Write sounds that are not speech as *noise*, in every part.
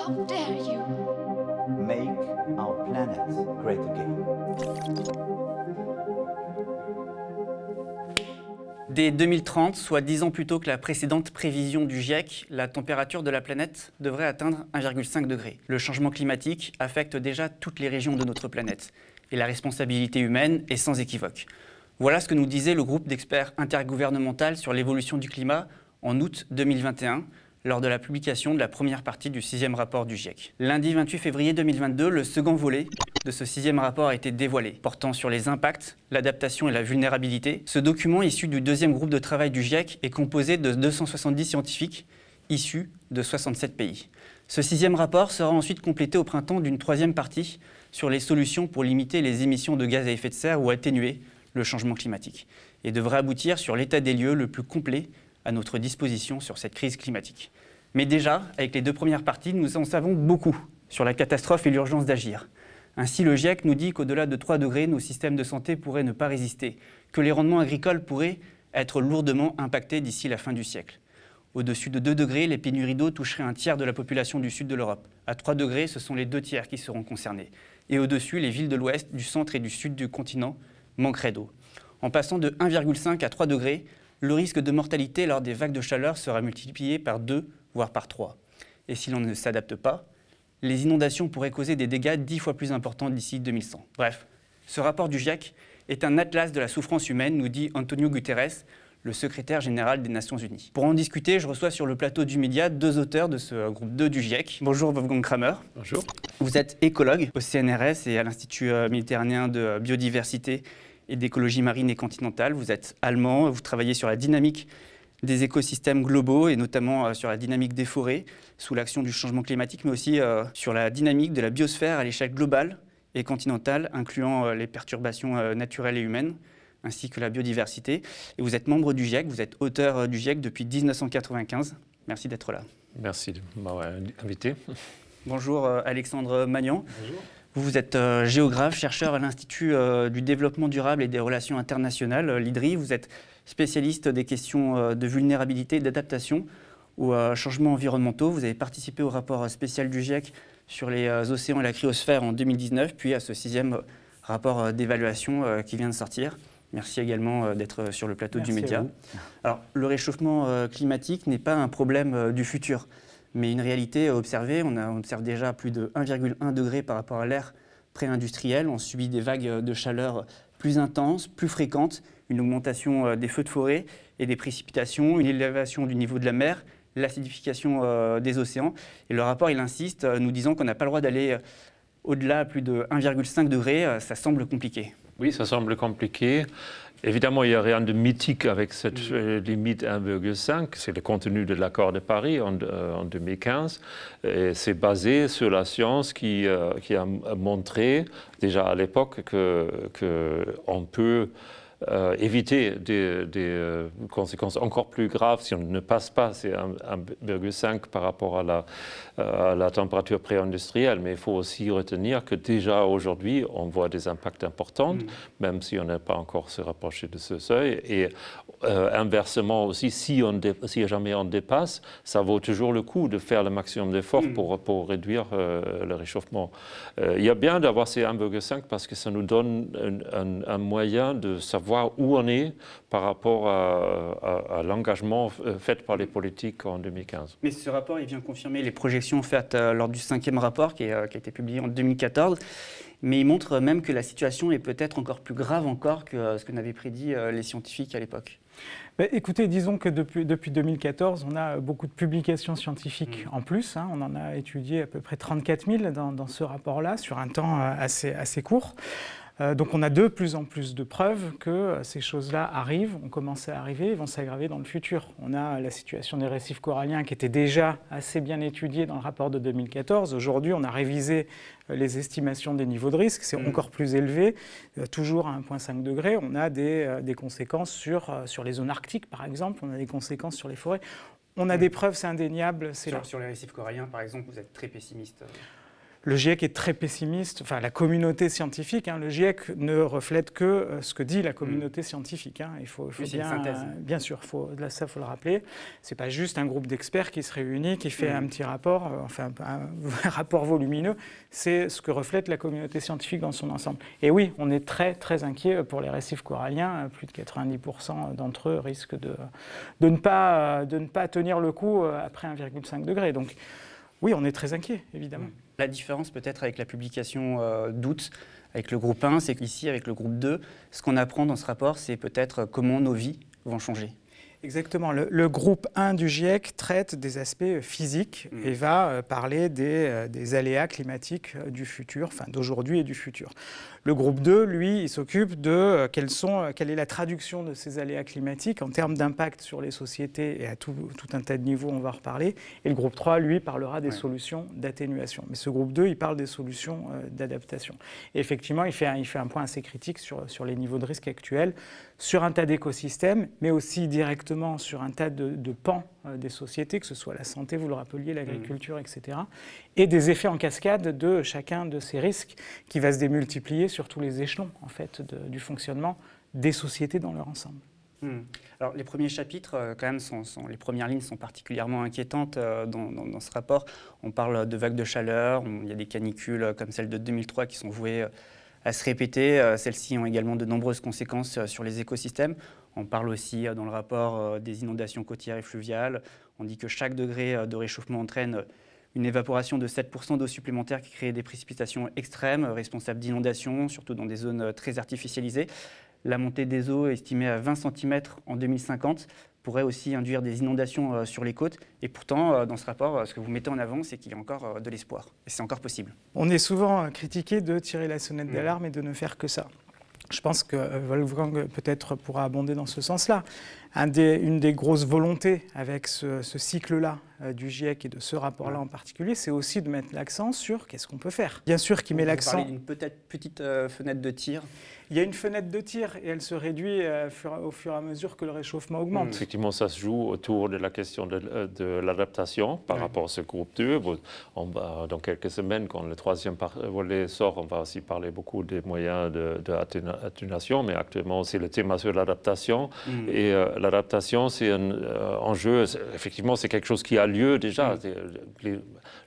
How dare you? Make our planet great again. Dès 2030, soit 10 ans plus tôt que la précédente prévision du GIEC, la température de la planète devrait atteindre 1,5 degré. Le changement climatique affecte déjà toutes les régions de notre planète et la responsabilité humaine est sans équivoque. Voilà ce que nous disait le groupe d'experts intergouvernemental sur l'évolution du climat en août 2021 lors de la publication de la première partie du sixième rapport du GIEC. Lundi 28 février 2022, le second volet de ce sixième rapport a été dévoilé, portant sur les impacts, l'adaptation et la vulnérabilité. Ce document, issu du deuxième groupe de travail du GIEC, est composé de 270 scientifiques issus de 67 pays. Ce sixième rapport sera ensuite complété au printemps d'une troisième partie sur les solutions pour limiter les émissions de gaz à effet de serre ou atténuer le changement climatique, et devrait aboutir sur l'état des lieux le plus complet à notre disposition sur cette crise climatique. Mais déjà, avec les deux premières parties, nous en savons beaucoup sur la catastrophe et l'urgence d'agir. Ainsi, le GIEC nous dit qu'au-delà de 3 degrés, nos systèmes de santé pourraient ne pas résister, que les rendements agricoles pourraient être lourdement impactés d'ici la fin du siècle. Au-dessus de 2 degrés, les pénuries d'eau toucheraient un tiers de la population du sud de l'Europe. À 3 degrés, ce sont les deux tiers qui seront concernés. Et au-dessus, les villes de l'ouest, du centre et du sud du continent manqueraient d'eau. En passant de 1,5 à 3 degrés, le risque de mortalité lors des vagues de chaleur sera multiplié par 2, voire par 3. Et si l'on ne s'adapte pas, les inondations pourraient causer des dégâts 10 fois plus importants d'ici 2100. Bref, ce rapport du GIEC est un atlas de la souffrance humaine, nous dit Antonio Guterres, le secrétaire général des Nations Unies. Pour en discuter, je reçois sur le plateau du Média deux auteurs de ce groupe 2 du GIEC. Bonjour Wolfgang Kramer. Bonjour. Vous êtes écologue au CNRS et à l'Institut euh, méditerranéen de biodiversité et d'écologie marine et continentale. Vous êtes allemand, vous travaillez sur la dynamique des écosystèmes globaux et notamment euh, sur la dynamique des forêts sous l'action du changement climatique, mais aussi euh, sur la dynamique de la biosphère à l'échelle globale et continentale, incluant les perturbations naturelles et humaines ainsi que la biodiversité. Et vous êtes membre du GIEC, vous êtes auteur euh, du GIEC depuis 1995. Merci d'être là. Merci de m'avoir invité. Bonjour euh, Alexandre Magnan. Bonjour. Vous êtes euh, géographe, chercheur à l'Institut du développement durable et des relations internationales, l'IDRI. Vous êtes spécialiste des questions de vulnérabilité et d'adaptation aux changements environnementaux. Vous avez participé au rapport spécial du GIEC sur les océans et la cryosphère en 2019, puis à ce sixième rapport d'évaluation qui vient de sortir. Merci également euh, d'être sur le plateau du Média. Alors, le réchauffement euh, climatique n'est pas un problème euh, du futur, mais une réalité observée. On, a, observe déjà plus de 1,1 degré par rapport à l'ère pré-industrielle. On subit des vagues de chaleur plus intenses, plus fréquentes, une augmentation des feux de forêt et des précipitations, une élévation du niveau de la mer, l'acidification des océans. Et le rapport, il insiste, nous disant qu'on n'a pas le droit d'aller au-delà plus de 1,5 degré. Ça semble compliqué. Oui, ça semble compliqué. Évidemment, il n'y a rien de mythique avec cette mm. euh, limite 1,5. C'est le contenu de l'accord de Paris en, 2015. Euh, c'est basé sur la science qui, euh, qui a montré déjà à l'époque qu'on que peut euh, éviter des, euh, conséquences encore plus graves si on ne passe pas ces 1,5 par rapport à la, à la température pré-industrielle. Mais il faut aussi retenir que déjà aujourd'hui, on voit des impacts importants, mm. même si on n'a pas encore se rapproché de ce seuil. Et euh, inversement aussi, si, on si jamais on dépasse, ça vaut toujours le coup de faire le maximum d'efforts mm. pour, pour réduire le réchauffement. il y a bien d'avoir ces 1,5 parce que ça nous donne un, un moyen de savoir où on est par rapport à, l'engagement euh, fait par les politiques en 2015. Mais ce rapport, il vient confirmer les projections faites euh, lors du cinquième rapport qui, euh, qui a été publié en 2014 mais il montre même que la situation est peut-être encore plus grave encore que ce que n'avaient prédit les scientifiques à l'époque. Bah, écoutez, disons que depuis, depuis, 2014, on a beaucoup de publications scientifiques mm. en plus. Hein. on en a étudié à peu près 34 000 dans, dans ce rapport-là, sur un temps assez, assez court. Euh, donc on a de plus en plus de preuves que euh, ces choses-là arrivent, ont commencé à arriver et vont s'aggraver dans le futur. On a la situation des récifs coralliens qui était déjà assez bien étudiée dans le rapport de 2014. Aujourd'hui, on a révisé euh, les estimations des niveaux de risque, c'est mm. encore plus élevé, toujours à 1,5 degré. On a des, des conséquences sur, sur les zones arctiques, par exemple, on a des conséquences sur les forêts. On a mm. des preuves, c'est indéniable. Sur, sur les récifs coralliens, par exemple, vous êtes très pessimiste le GIEC est très pessimiste, enfin la communauté scientifique, hein, le GIEC ne reflète que euh, ce que dit la communauté scientifique. Hein. Il faut, il faut Oui, c'est une bien, bien sûr, faut, là, ça faut le rappeler. C'est pas juste un groupe d'experts qui se réunit, qui fait Mm. un petit rapport, euh, enfin *laughs* un, rapport volumineux. C'est ce que reflète la communauté scientifique dans son ensemble. Et oui, on est très très inquiet pour les récifs coralliens. Plus de 90% d'entre eux risquent de, de, ne pas, de ne pas tenir le coup euh, après 1,5 degré. Donc oui, on est très inquiet, évidemment. La différence peut-être avec la publication euh, d'août, avec le groupe 1, c'est qu'ici, avec le groupe 2, ce qu'on apprend dans ce rapport, c'est peut-être comment nos vies vont changer. Exactement. Le, le groupe 1 du GIEC traite des aspects physiques Mm. et va euh, parler des, euh, des aléas climatiques euh, du futur, enfin d'aujourd'hui et du futur. Le groupe 2, lui, il s'occupe de euh, quelles sont, euh, quelle est la traduction de ces aléas climatiques en termes d'impact sur les sociétés et à tout, tout un tas de niveaux, on va en reparler. Et le groupe 3, lui, parlera des Ouais. solutions d'atténuation. Mais ce groupe 2, il parle des solutions euh, d'adaptation. Et effectivement, il fait, un, il fait un point assez critique sur, sur les niveaux de risque actuels, sur un tas d'écosystèmes, mais aussi directement sur un tas de, de pans des sociétés, que ce soit la santé, vous le rappeliez, l'agriculture, etc. Et des effets en cascade de chacun de ces risques qui va se démultiplier sur tous les échelons en fait, de- du fonctionnement des sociétés dans leur ensemble. Hmm. Alors, les premiers chapitres, euh, quand même, sont, sont- les premières lignes sont particulièrement inquiétantes euh, dans, dans- dans ce rapport. On parle de vagues de chaleur, il y a des canicules euh, comme celle de 2003 qui sont vouées euh, à se répéter. Euh, Celles-ci ont également de nombreuses conséquences euh, sur les écosystèmes. On parle aussi euh, dans le rapport euh, des inondations côtières et fluviales. On dit que chaque degré euh, de réchauffement entraîne une évaporation de 7% d'eau supplémentaire qui crée des précipitations extrêmes, responsables d'inondations, surtout dans des zones très artificialisées. La montée des eaux, estimée à 20 cm en 2050, pourrait aussi induire des inondations sur les côtes. Et pourtant, dans ce rapport, ce que vous mettez en avant, c'est qu'il y a encore de l'espoir. Et c'est encore possible. On est souvent critiqué de tirer la sonnette Mm. d'alarme et de ne faire que ça. Je pense que Wolfgang peut-être pourra abonder dans ce sens-là. Une des grosses volontés avec ce, cycle-là du GIEC et de ce rapport-là en particulier, c'est aussi de mettre l'accent sur qu'est-ce qu'on peut faire. Bien sûr qu'il met Vous l'accent. parlez d'une peut-être petite euh, fenêtre de tir. Il y a une fenêtre de tir et elle se réduit euh, fur- au fur et à mesure que le réchauffement augmente. Effectivement, ça se joue autour de la question de, euh, de l'adaptation par Ouais. rapport à ce groupe 2. Bon, On va, dans quelques semaines, quand le troisième volet sort, on va aussi parler beaucoup des moyens d'atténuation, mais actuellement, c'est le thème sur l'adaptation. Mm. Et euh, l'adaptation, c'est un euh, enjeu, effectivement, c'est quelque chose qui a lieu déjà. Mm. Les-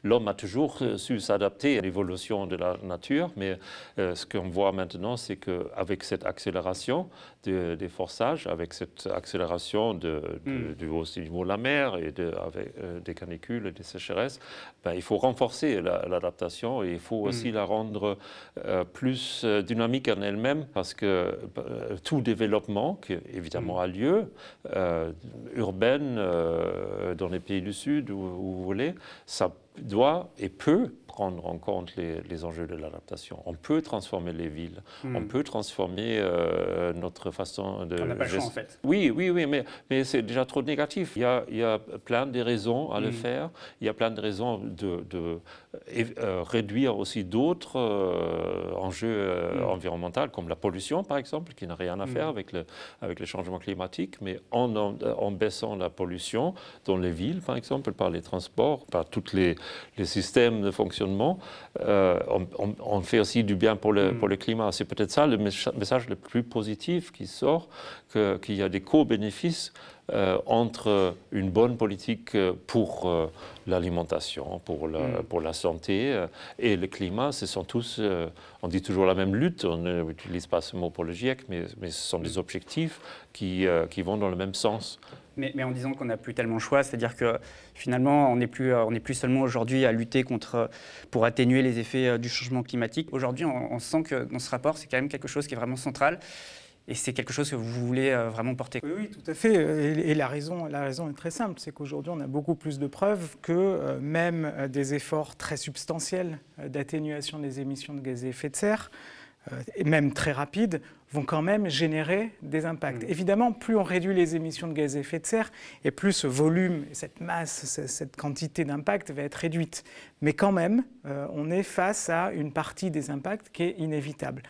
L'homme a toujours su s'adapter à l'évolution de la nature, mais euh, ce qu'on voit maintenant, c'est qu'avec cette accélération de- des forçages, avec cette accélération de, de- Mm. du haut niveau de la mer et avec, euh, des canicules et des sécheresses, ben, il faut renforcer la- l'adaptation et il faut aussi Mm. la rendre euh, plus dynamique en elle-même parce que tout développement qui évidemment a lieu, euh, urbaine, euh, dans les pays du Sud, où, où vous voulez, ça doit et peut prendre en compte les, les enjeux de l'adaptation. On peut transformer les villes, Mm. on peut transformer euh, notre façon de... On n'a pas le choix, gest- en fait. oui, oui, oui, mais, mais c'est déjà trop négatif. Il y, a, il y a plein de raisons à le Mm. faire. Il y a plein de raisons de, de, euh, euh, réduire aussi d'autres euh, enjeux euh, Mm. environnementaux, comme la pollution, par exemple, qui n'a rien à faire avec le, avec le changement climatique. Mais en, en, en baissant la pollution dans les villes, par exemple, par les transports, par tous les, les systèmes de fonctionnement, euh, on, on- on fait aussi du bien pour le, Mm. pour le climat. C'est peut-être ça le messa- message le plus positif qui sort, qu'il y a des co-bénéfices euh, entre une bonne politique euh, pour euh, l'alimentation, pour la, Mm. pour la santé euh, et le climat. Ce sont tous, on dit toujours la même lutte, on n'utilise pas ce mot pour le GIEC, mais, mais ce sont des objectifs qui, qui vont dans le même sens. Mais, en disant qu'on n'a plus tellement le choix, c'est-à-dire que finalement, on n'est plus, euh, plus seulement aujourd'hui à lutter contre, euh, pour atténuer les effets euh, du changement climatique. Aujourd'hui, on, sent que dans ce rapport, c'est quand même quelque chose qui est vraiment central. Et c'est quelque chose que vous voulez vraiment porter. Oui, tout à fait. Et, la, raison, la raison est très simple, c'est qu'aujourd'hui, on a beaucoup plus de preuves que même des efforts très substantiels d'atténuation des émissions de gaz à effet de serre, et même très rapides, vont quand même générer des impacts. Mm. Évidemment, plus on réduit les émissions de gaz à effet de serre, et plus ce volume, cette masse, ce- cette quantité d'impact va être réduite. Mais quand même, euh, on est face à une partie des impacts qui est inévitable.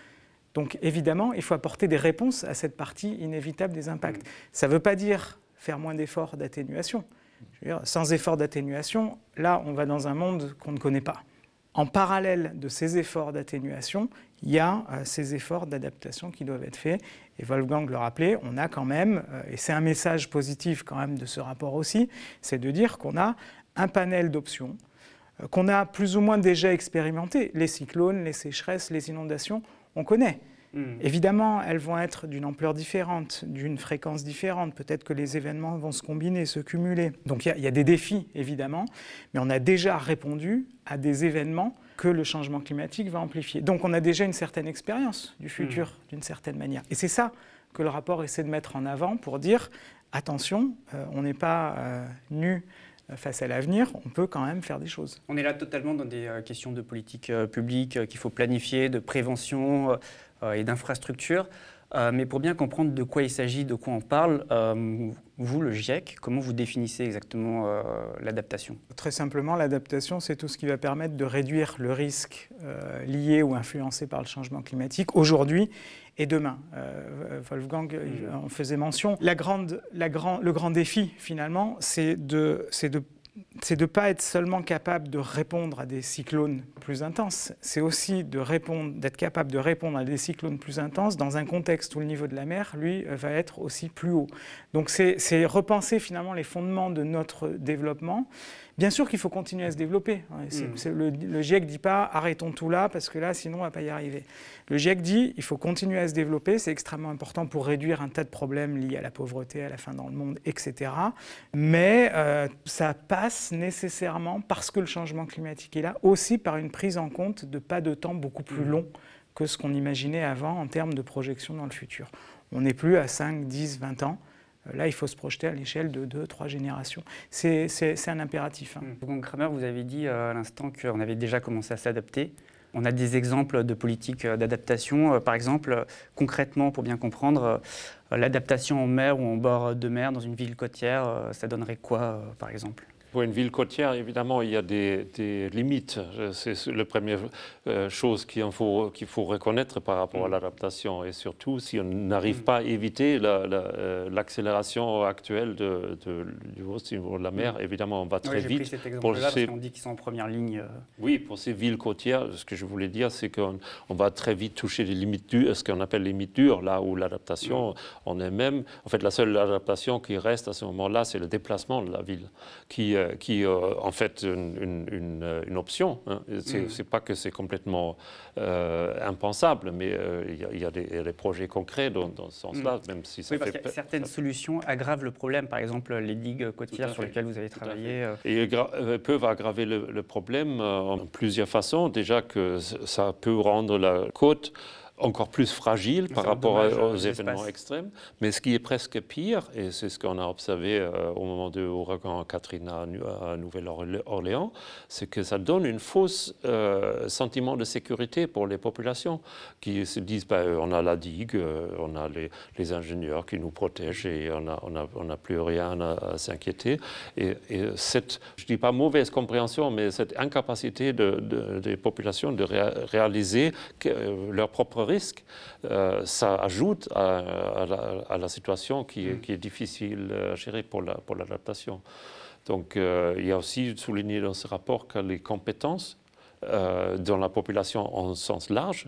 Donc évidemment, il faut apporter des réponses à cette partie inévitable des impacts. Ça ne veut pas dire faire moins d'efforts d'atténuation. Sans effort d'atténuation, là, on va dans un monde qu'on ne connaît pas. en parallèle de ces efforts d'atténuation, il y a euh, ces efforts d'adaptation qui doivent être faits. Et Wolfgang le rappelait, on a quand même, euh, et c'est un message positif quand même de ce rapport aussi, c'est de dire qu'on a un panel d'options euh, qu'on a plus ou moins déjà expérimenté. Les cyclones, les sécheresses, les inondations, on connaît. Hmm. Évidemment, elles vont être d'une ampleur différente, d'une fréquence différente. Peut-être que les événements vont se combiner, se cumuler. Donc il y, a des défis, évidemment, mais on a déjà répondu à des événements que le changement climatique va amplifier. Donc on a déjà une certaine expérience du futur, hmm. d'une certaine manière. Et c'est ça que le rapport essaie de mettre en avant pour dire, attention, euh, on n'est pas euh, nu face à l'avenir, on peut quand même faire des choses. On est là totalement dans des euh, questions de politique publique qu'il faut planifier, de prévention, euh, et d'infrastructures. Euh, mais pour bien comprendre de quoi il s'agit, de quoi on parle, euh, vous, le GIEC, comment vous définissez exactement l'adaptation? Très simplement, l'adaptation, c'est tout ce qui va permettre de réduire le risque lié ou influencé par le changement climatique aujourd'hui et demain. Wolfgang en faisait mention. La grande, la grand, le grand défi, finalement, c'est de, de c'est de ne pas être seulement capable de répondre à des cyclones plus intenses, c'est aussi d'être capable de répondre à des cyclones plus intenses dans un contexte où le niveau de la mer, lui, va être aussi plus haut. Donc c'est repenser finalement les fondements de notre développement Bien sûr qu'il faut continuer à se développer. Hein, mm. le, GIEC ne dit pas arrêtons tout là parce que là, sinon, on ne va pas y arriver. Le GIEC dit il faut continuer à se développer. C'est extrêmement important pour réduire un tas de problèmes liés à la pauvreté, à la faim dans le monde, etc. Mais euh, ça passe nécessairement, parce que le changement climatique est là, aussi par une prise en compte de pas de temps beaucoup plus mm. long que ce qu'on imaginait avant en termes de projection dans le futur. On n'est plus à 5, 10, 20 ans. Euh, là, il faut se projeter à l'échelle de deux, trois générations. C'est un impératif. Hein. Mmh. Kramer, vous avez dit euh, à l'instant qu'on avait déjà commencé à s'adapter. On a des exemples de politiques euh, d'adaptation. Par exemple, concrètement, pour bien comprendre, l'adaptation en mer ou en bord de mer dans une ville côtière, ça donnerait quoi, par exemple? Pour une ville côtière, évidemment, il y a des, limites. C'est la première euh, chose qu'il faut, reconnaître par rapport à mm. l'adaptation. Et surtout, si on n'arrive mm. pas à éviter euh, l'accélération actuelle de, du niveau de la mer, mm. évidemment, on va très vite. Pris cet exemple-là parce qu'on dit qu'ils sont en première ligne. Euh. Oui, pour ces villes côtières, ce que je voulais dire, c'est qu'on on va très vite toucher les limites dures, ce qu'on appelle les limites dures, là où l'adaptation, on est même. En fait, la seule adaptation qui reste à ce moment-là, c'est le déplacement de la ville, qui euh, qui est euh, en fait une, une, une option. Hein. C'est n'est mm. pas que c'est complètement euh, impensable, mais il y, a des projets concrets dans, ce sens-là, mm. même si ça oui, parce certaines solutions aggravent le problème. Par exemple, les digues côtières sur lesquelles vous avez travaillé. Et peuvent aggraver le, le problème en plusieurs façons. Déjà que ça peut rendre la côte encore plus fragile par rapport aux événements extrêmes. Mais ce qui est presque pire, et c'est ce qu'on a observé euh, au moment de l'ouragan Katrina à Nouvelle-Orléans, c'est que ça donne une fausse euh, sentiment de sécurité pour les populations qui se disent bah, on a la digue, euh, on a les, ingénieurs qui nous protègent et on n'a on a, on a plus rien à, s'inquiéter. Et, cette, je ne dis pas mauvaise compréhension, mais cette incapacité de, des populations de réaliser que, leur propre risque, euh, ça ajoute à, la, situation qui, est difficile à gérer pour l'adaptation. Donc euh, il y a aussi souligné dans ce rapport que les compétences euh, dans la population en sens large,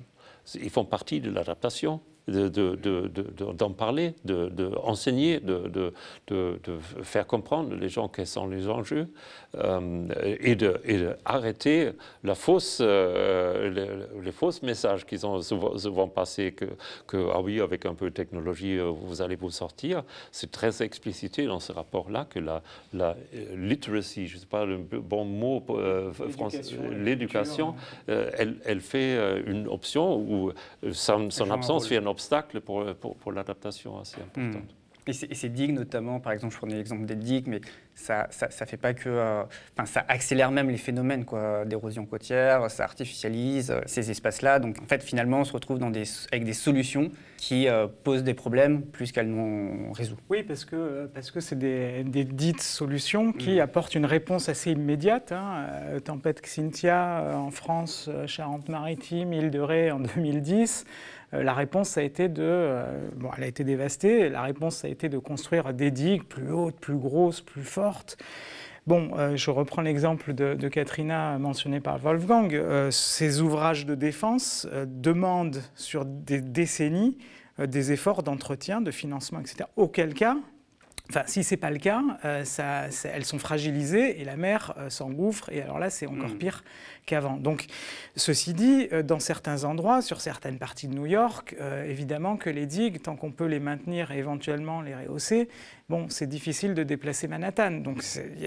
ils font partie de l'adaptation d'en parler, d'enseigner, de, de, faire comprendre les gens quels sont les enjeux euh, et d'arrêter la fausse, euh, les, fausses messages qu'ils ont souvent, passés que, que, ah oui, avec un peu de technologie, euh, vous allez vous sortir. C'est très explicité dans ce rapport-là que la, la literacy, je ne sais pas le bon mot français, l'éducation, elle, elle, fait une option où son, son absence fait une obstacle pour, pour, l'adaptation assez importante. Hmm. Et ces digues, notamment, par exemple, je prenais l'exemple des digues, mais ça, ça, fait pas que. Euh, enfin, ça accélère même les phénomènes d'érosion côtière, ça artificialise euh, ces espaces-là. Donc, en fait, finalement, on se retrouve dans des, avec des solutions qui euh, posent des problèmes plus qu'elles n'en résout. Oui, parce que parce que c'est des, dites solutions qui mm. apportent une réponse assez immédiate. Hein. Tempête Xynthia en France, Charente-Maritime, Île-de-Ré en *laughs* 2010. Euh, la réponse a été de, euh, bon, elle a été dévastée. La réponse a été de construire des digues plus hautes, plus grosses, plus fortes. Bon, euh, je reprends l'exemple de, de, Katrina mentionné par Wolfgang. Euh, ces ouvrages de défense euh, demandent sur des décennies des efforts d'entretien, de financement, etc. Auquel cas, Enfin, si ce n'est pas le cas, ça, ça, elles sont fragilisées et la mer s'engouffre. Et alors là, c'est encore mmh. pire qu'avant. Donc, ceci dit, euh, dans certains endroits, sur certaines parties de New York, euh, évidemment que les digues, tant qu'on peut les maintenir et éventuellement les rehausser, bon, c'est difficile de déplacer Manhattan. Donc,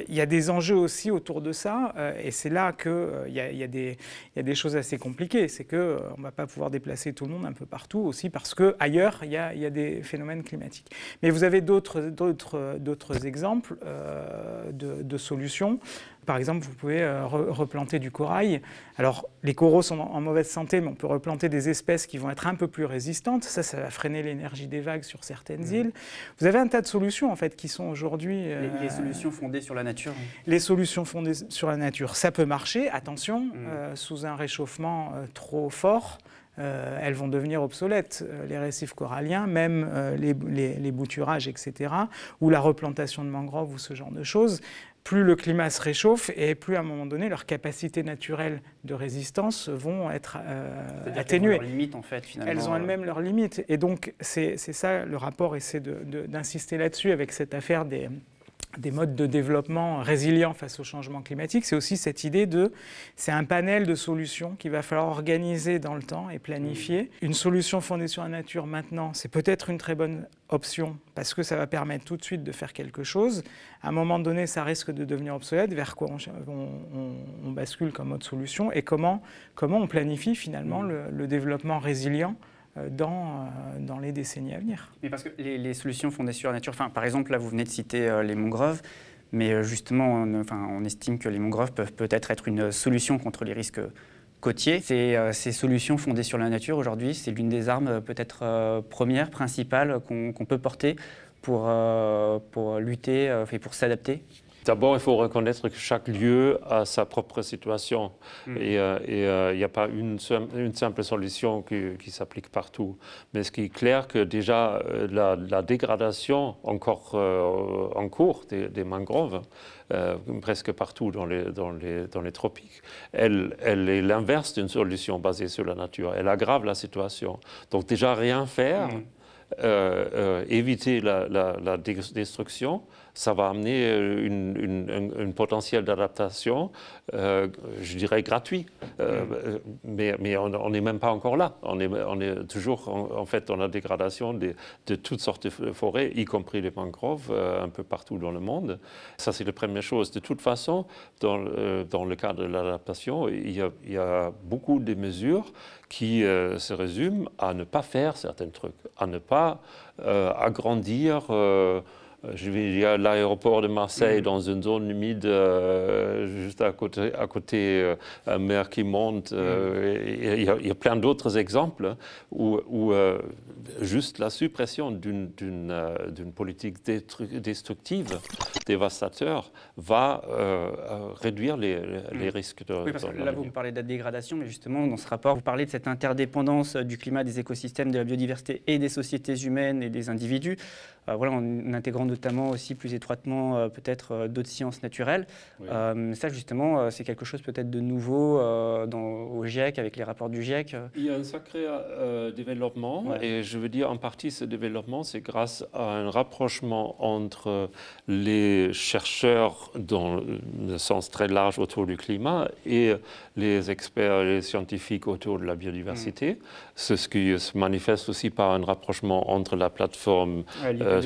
il y a des enjeux aussi autour de ça, euh, et c'est là qu'il il y, y, a des choses assez compliquées. C'est qu'on ne va pas pouvoir déplacer tout le monde un peu partout aussi, parce qu'ailleurs, il y a, des phénomènes climatiques. Mais vous avez d'autres exemples de solutions. Par exemple, vous pouvez euh, replanter du corail. Alors, les coraux sont en, mauvaise santé, mais on peut replanter des espèces qui vont être un peu plus résistantes. Ça, ça va freiner l'énergie des vagues sur certaines mmh. îles. Vous avez un tas de solutions, en fait, qui sont aujourd'hui... Euh, les, solutions fondées sur la nature Les solutions fondées sur la nature, ça peut marcher, attention, mmh. euh, sous un réchauffement trop fort. elles vont devenir obsolètes, les récifs coralliens, même les, les, bouturages, etc., ou la replantation de mangroves ou ce genre de choses plus le climat se réchauffe et plus à un moment donné leurs capacités naturelles de résistance vont être euh, atténuées. Elles ont leurs limites en fait finalement. Elles ont elles-mêmes leurs limites et donc c'est ça le rapport essaie d'insister là-dessus avec cette affaire des, des modes de développement résilients face au changement climatique, c'est aussi cette idée de, c'est un panel de solutions qu'il va falloir organiser dans le temps et planifier. Mmh. Une solution fondée sur la nature maintenant, c'est peut-être une très bonne option parce que ça va permettre tout de suite de faire quelque chose. À un moment donné, ça risque de devenir obsolète. Vers quoi on, bascule comme autre solution et comment, comment on planifie finalement mmh. le, le développement résilient dans, euh, dans les décennies à venir. Mais parce que les, solutions fondées sur la nature, enfin, par exemple, là, vous venez de citer euh, les mangroves, mais justement, on, enfin, on estime que les mangroves peuvent peut-être être une solution contre les risques côtiers. Ces, solutions fondées sur la nature, aujourd'hui, c'est l'une des armes peut-être premières, principales qu'on peut porter pour, pour lutter et pour s'adapter D'abord, il faut reconnaître que chaque lieu a sa propre situation mm. et euh, euh, il n'y a pas une, une simple solution qui, s'applique partout. Mais ce qui est clair, que déjà euh, la, dégradation encore en cours des, mangroves, presque partout dans les, dans les, dans les tropiques, elle, elle est l'inverse d'une solution basée sur la nature. Elle aggrave la situation. Donc déjà rien faire. Mm. éviter la, la destruction, ça va amener euh, une, une, potentiel d'adaptation, euh, je dirais gratuit. Euh, mm. mais, mais on n'est même pas encore là. On est, on est toujours en, fait dans la dégradation de, de, toutes sortes de forêts, y compris les mangroves, un peu partout dans le monde. Ça, c'est la première chose. De toute façon, dans, dans le cadre de l'adaptation, il, il, y a beaucoup de mesures qui se résument à ne pas faire certains trucs, à ne pas agrandir. Euh, je vais dire l'aéroport de Marseille mm. dans une zone humide euh, juste à côté, à côté euh, un mer qui monte. Mm. il, y a, plein d'autres exemples où, où juste la suppression d'une politique destructive, dévastateur, va réduire les, les, mm. risques de. Oui, parce que là, vous parlez de la dégradation, mais justement, dans ce rapport, vous parlez de cette interdépendance du climat, des écosystèmes, de la biodiversité et des sociétés humaines et des individus. voilà, en intégrant notamment aussi plus étroitement euh, peut-être euh, d'autres sciences naturelles. Euh, ça, justement, c'est quelque chose peut-être de nouveau dans, au GIEC, avec les rapports du GIEC. Il y a un sacré développement, et je veux dire, en partie, ce développement, c'est grâce à un rapprochement entre les chercheurs, dans le sens très large autour du climat, et les experts les scientifiques autour de la biodiversité. Mm. C'est ce qui se manifeste aussi par un rapprochement entre la plateforme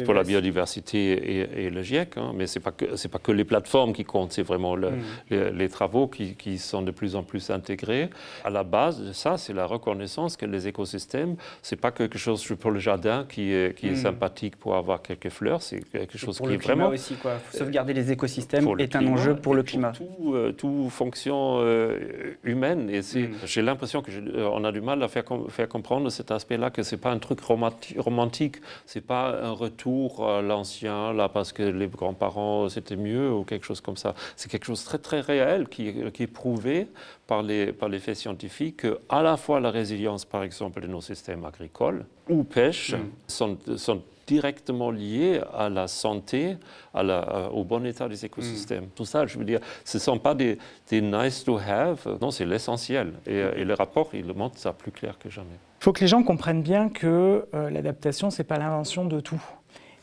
pour la biodiversité et, le GIEC, hein, mais ce n'est pas, que, pas que les plateformes qui comptent, c'est vraiment mm. les, travaux qui, qui, sont de plus en plus intégrés. À la base de ça, c'est la reconnaissance que les écosystèmes, ce n'est pas quelque chose pour le jardin qui est, qui est mm. sympathique pour avoir quelques fleurs, c'est quelque chose qui est vraiment... aussi, quoi. Sauvegarder les écosystèmes est un enjeu pour le climat. Pour euh, tout, fonction euh, humaine. Et mm. j'ai l'impression qu'on a du mal à faire, faire comprendre cet aspect-là, que ce n'est pas un truc romantique, ce n'est pas un retour à l'ancien anciens, là parce que les grands-parents c'était mieux ou quelque chose comme ça. C'est quelque chose de très très réel qui est prouvé par les, par les faits scientifiques que à la fois la résilience par exemple de nos systèmes agricoles ou pêche Mm. sont, sont directement liés à la santé, à la- au bon état des écosystèmes. Tout ça, je veux dire, ce ne sont pas des, des nice to have, non, c'est l'essentiel. Et, et le rapport, il le montre ça plus clair que jamais. Il faut que les gens comprennent bien que euh, l'adaptation, ce n'est pas l'invention de tout.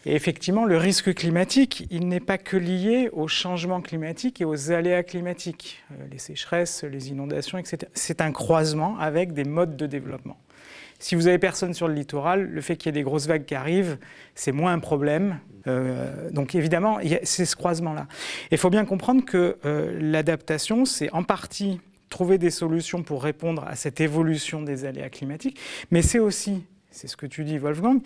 Et effectivement, le risque climatique, il n'est pas que lié au changement climatique et aux aléas climatiques, euh, les sécheresses, les inondations, etc. C'est un croisement avec des modes de développement. Si vous avez personne sur le littoral, le fait qu'il y ait des grosses vagues qui arrivent, c'est moins un problème. Euh, donc évidemment, c'est ce croisement-là. Il faut bien comprendre que euh, l'adaptation, c'est en partie trouver des solutions pour répondre à cette évolution des aléas climatiques, mais c'est aussi, c'est ce que tu dis Wolfgang,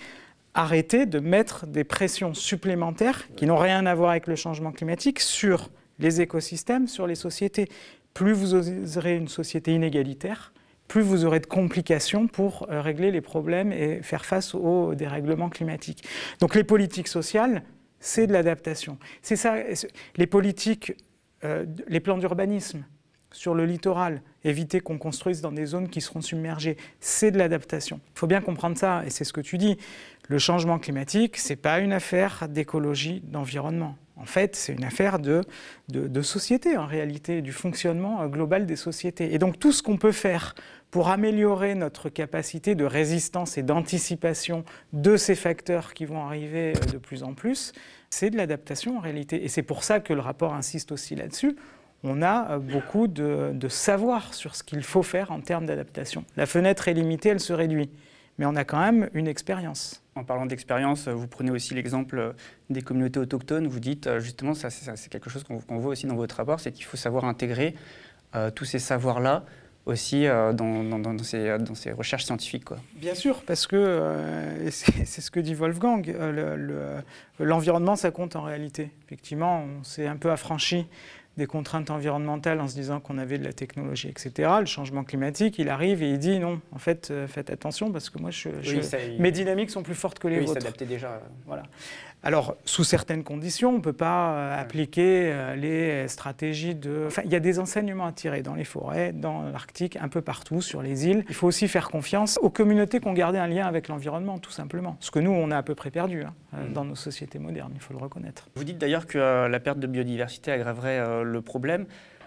arrêter de mettre des pressions supplémentaires qui n'ont rien à voir avec le changement climatique sur les écosystèmes, sur les sociétés. Plus vous aurez une société inégalitaire, plus vous aurez de complications pour euh, régler les problèmes et faire face aux dérèglements climatiques. Donc les politiques sociales, c'est de l'adaptation. C'est ça, les politiques, euh, les plans d'urbanisme sur le littoral, éviter qu'on construise dans des zones qui seront submergées, c'est de l'adaptation. Il faut bien comprendre ça, et c'est ce que tu dis. Le changement climatique, ce n'est pas une affaire d'écologie, d'environnement. En fait, c'est une affaire de, société, en réalité, du fonctionnement euh, global des sociétés. Et donc, tout ce qu'on peut faire pour améliorer notre capacité de résistance et d'anticipation de ces facteurs qui vont arriver euh, de plus en plus, c'est de l'adaptation en réalité. Et c'est pour ça que le rapport insiste aussi là-dessus. On a euh, beaucoup de savoir sur ce qu'il faut faire en termes d'adaptation. La fenêtre est limitée, elle se réduit. Mais on a quand même une expérience. En parlant d'expérience, vous prenez aussi l'exemple des communautés autochtones. Vous dites euh, justement, ça, c'est c'est quelque chose qu'on qu'on voit aussi dans votre rapport, c'est qu'il faut savoir intégrer euh, tous ces savoirs-là aussi euh, dans, dans- dans ces, dans ces recherches scientifiques. Quoi. Bien sûr, parce que euh, et c'est *laughs* c'est ce que dit Wolfgang, euh, le- le- l'environnement, ça compte en réalité. Effectivement, on s'est un peu affranchi des contraintes environnementales en se disant qu'on avait de la technologie, etc. Le changement climatique, il arrive et il dit non, en fait, euh, faites attention parce que moi, je, je- ça, il- mes dynamiques sont plus fortes que les oui, vôtres. s'adapter déjà. Voilà. Alors, sous certaines conditions, on ne peut pas euh, appliquer euh, les stratégies de... Enfin, il y a des enseignements à tirer dans les forêts, dans l'Arctique, un peu partout, sur les îles. Il faut aussi faire confiance aux communautés qui ont gardé un lien avec l'environnement, tout simplement. Ce que nous, on a à peu près perdu hein, euh, Mm. dans nos sociétés modernes, il faut le reconnaître. Vous dites d'ailleurs que euh, la perte de biodiversité aggraverait euh, le problème.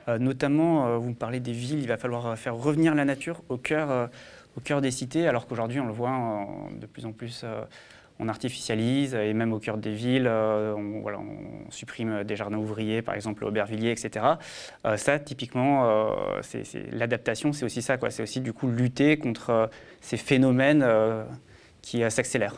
Euh, notamment, vous me parlez des villes, il va falloir faire revenir la nature au cœur, au cœur des cités, alors qu'aujourd'hui, on le voit de plus en plus, on artificialise, et même au cœur des villes, euh, on, supprime des jardins ouvriers, par exemple Aubervilliers, etc. Euh, ça, typiquement, euh, c'est- l'adaptation, c'est aussi ça, quoi. c'est aussi du coup lutter contre ces phénomènes qui s'accélèrent.